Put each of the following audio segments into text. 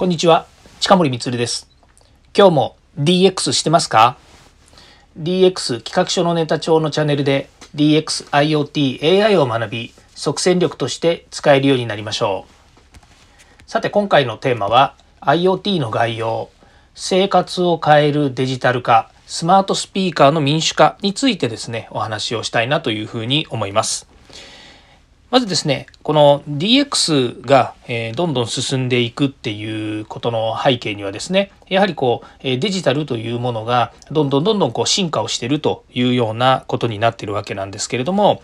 こんにちは、近森光です。今日も DX してますか ?DX 企画書のネタ帳のチャンネルで DX、IoT、AI を学び、即戦力として使えるようになりましょう。さて今回のテーマは IoT の概要、生活を変えるデジタル化、スマートスピーカーの民主化についてですね、お話をしたいなというふうに思います。まずですね、この DX が、えどんどん進んでいくっていうことの背景にはですね、やはりこう、デジタルというものがどんどんどんどんこう進化をしているというようなことになっているわけなんですけれども、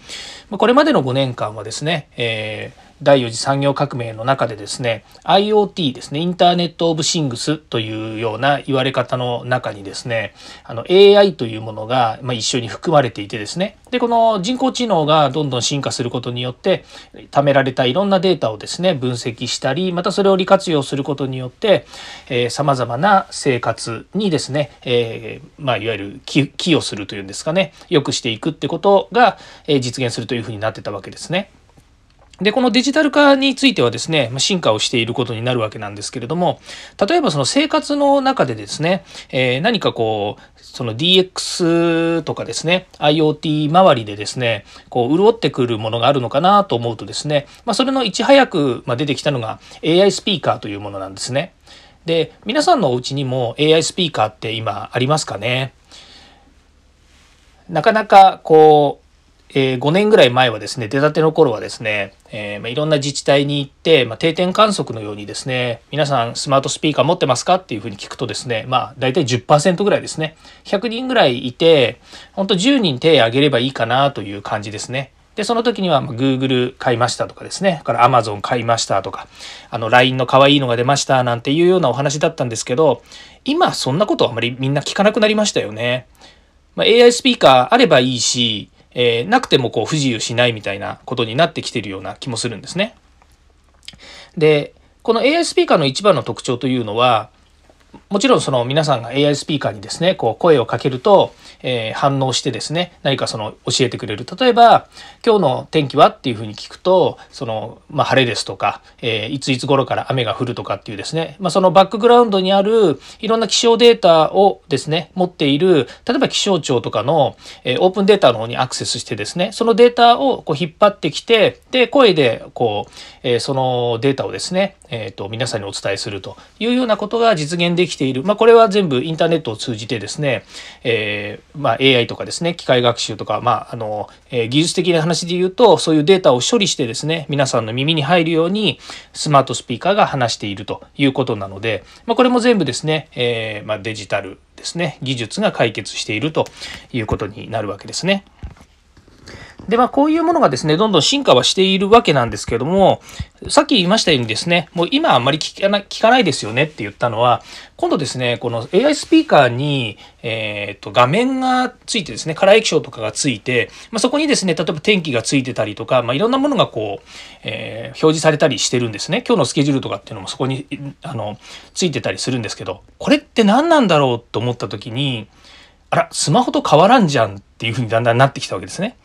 これまでの5年間はですね、えー第4次産業革命の中でですね IoT ですねインターネット・オブ・シングスというような言われ方の中にですねあの AI というものが、まあ、一緒に含まれていてですね。でこの人工知能がどんどん進化することによって貯められたいろんなデータをですね分析したりまたそれを利活用することによってさまざまな生活にですね、えー、まあ、いわゆる寄与するというんですかね良くしていくってことが実現するというふうになってたわけですね。で、このデジタル化についてはですね、進化をしていることになるわけなんですけれども、例えばその生活の中でですね、えー、何かこう、その DX とかですね、IoT 周りでですね、こう、潤ってくるものがあるのかなと思うとですね、まあ、それのいち早く出てきたのが AI スピーカーというものなんですね。で、皆さんのお家にも AI スピーカーって今ありますかね？なかなかこう、えー、5年ぐらい前はですね、出たての頃はですね、えー、まあ、いろんな自治体に行って、まあ、定点観測のようにですね、皆さんスマートスピーカー持ってますかっていうふうに聞くとですね、まあ、大体10%ぐらいですね。100人ぐらいいて、本当10人手挙げればいいかなという感じですね。で、その時には、ま Google 買いましたとかですね、から Amazon 買いましたとか、あの LINE の可愛いのが出ましたなんていうようなお話だったんですけど、今そんなことあまりみんな聞かなくなりましたよね。まあ、AI スピーカーあればいいし、えー、なくてもこう不自由しないみたいなことになってきてるような気もするんですね。で、この AI スピーカーの一番の特徴というのは、もちろんその皆さんが AI スピーカーにですね、こう声をかけると、えー、反応してですね、何かその教えてくれる。例えば、今日の天気はっていうふうに聞くと、その、まあ、晴れですとか、えー、いついつ頃から雨が降るとかっていうですね、まあ、そのバックグラウンドにあるいろんな気象データをですね、持っている、例えば気象庁とかの、えー、オープンデータの方にアクセスしてですね、そのデータをこう引っ張ってきて、で、声でこう、えー、そのデータをですね、えっ、と、皆さんにお伝えするというようなことが実現できている。まあ、これは全部インターネットを通じてですね、えー、まあ、AI とかですね、機械学習とか、まあ、あの、えー、技術的な話で言うと、そういうデータを処理してですね、皆さんの耳に入るように、スマートスピーカーが話しているということなので、まあ、これも全部ですね、えー、ま、デジタルですね、技術が解決しているということになるわけですね。で、まあ、こういうものがですね、どんどん進化はしているわけなんですけども、さっき言いましたようにですね、もう今あんまり聞かな聞かないですよねって言ったのは、今度ですね、この AI スピーカーに、えっ、と、画面がついてですね、カラー液晶とかがついて、まあ、そこにですね、例えば天気がついてたりとか、まあ、いろんなものがこう、えー、表示されたりしてるんですね。今日のスケジュールとかっていうのもそこに、あの、ついてたりするんですけど、これって何なんだろうと思った時に、あら、スマホと変わらんじゃんっていうふうにだんだんなってきたわけですね。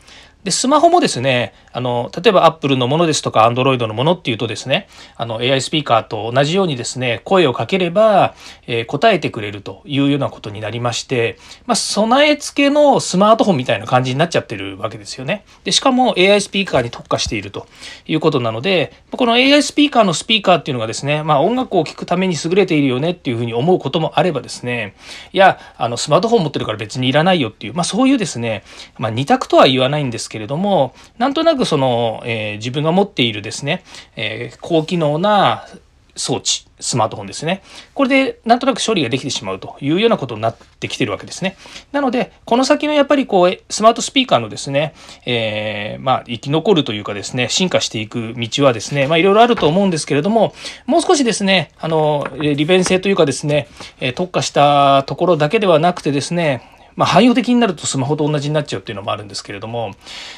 で、スマホもですね、あの、例えば Apple のものですとか Android のものっていうとですね、あの AI スピーカーと同じようにですね、声をかければ、えー、答えてくれるというようなことになりまして、まあ、備え付けのスマートフォンみたいな感じになっちゃってるわけですよね。で、しかも AI スピーカーに特化しているということなので、この AI スピーカーのスピーカーっていうのがですね、まあ、音楽を聴くために優れているよねっていうふうに思うこともあればですね、いや、あの、スマートフォン持ってるから別にいらないよっていう、まあ、そういうですね、まあ、二択とは言わないんですけれども、なんとなくその、えー、自分が持っているですね、えー、高機能な装置、スマートフォンですね。これでなんとなく処理ができてしまうというようなことになってきてるわけですね。なので、この先のやっぱりこう、スマートスピーカーのですね、えー、まあ、生き残るというかですね、進化していく道はですね、まあ、いろいろあると思うんですけれども、もう少しですね、あの、利便性というかですね、特化したところだけではなくてですね、まあ、汎用的になるとスマホと同じになっちゃうっていうのもあるんですけれども、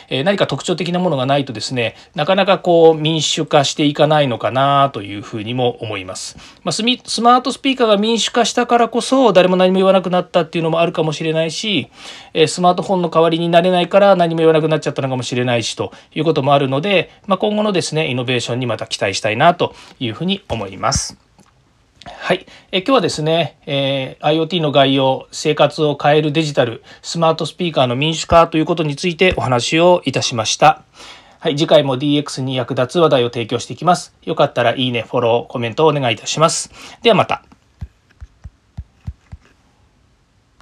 えー、何か特徴的なものがないとですね、なかなかこう民主化していかないのかなというふうにも思います。まあ、スマートスピーカーが民主化したからこそ誰も何も言わなくなったっていうのもあるかもしれないし、えー、スマートフォンの代わりになれないから何も言わなくなっちゃったのかもしれないしということもあるので、まあ、今後のですね、イノベーションにまた期待したいなというふうに思います。はい。え今日はですね、えー、IoT の概要、生活を変えるデジタル、スマートスピーカーの民主化ということについてお話をいたしました。はい。次回も DX に役立つ話題を提供していきます。よかったらいいね、フォロー、コメントをお願いいたします。ではまた。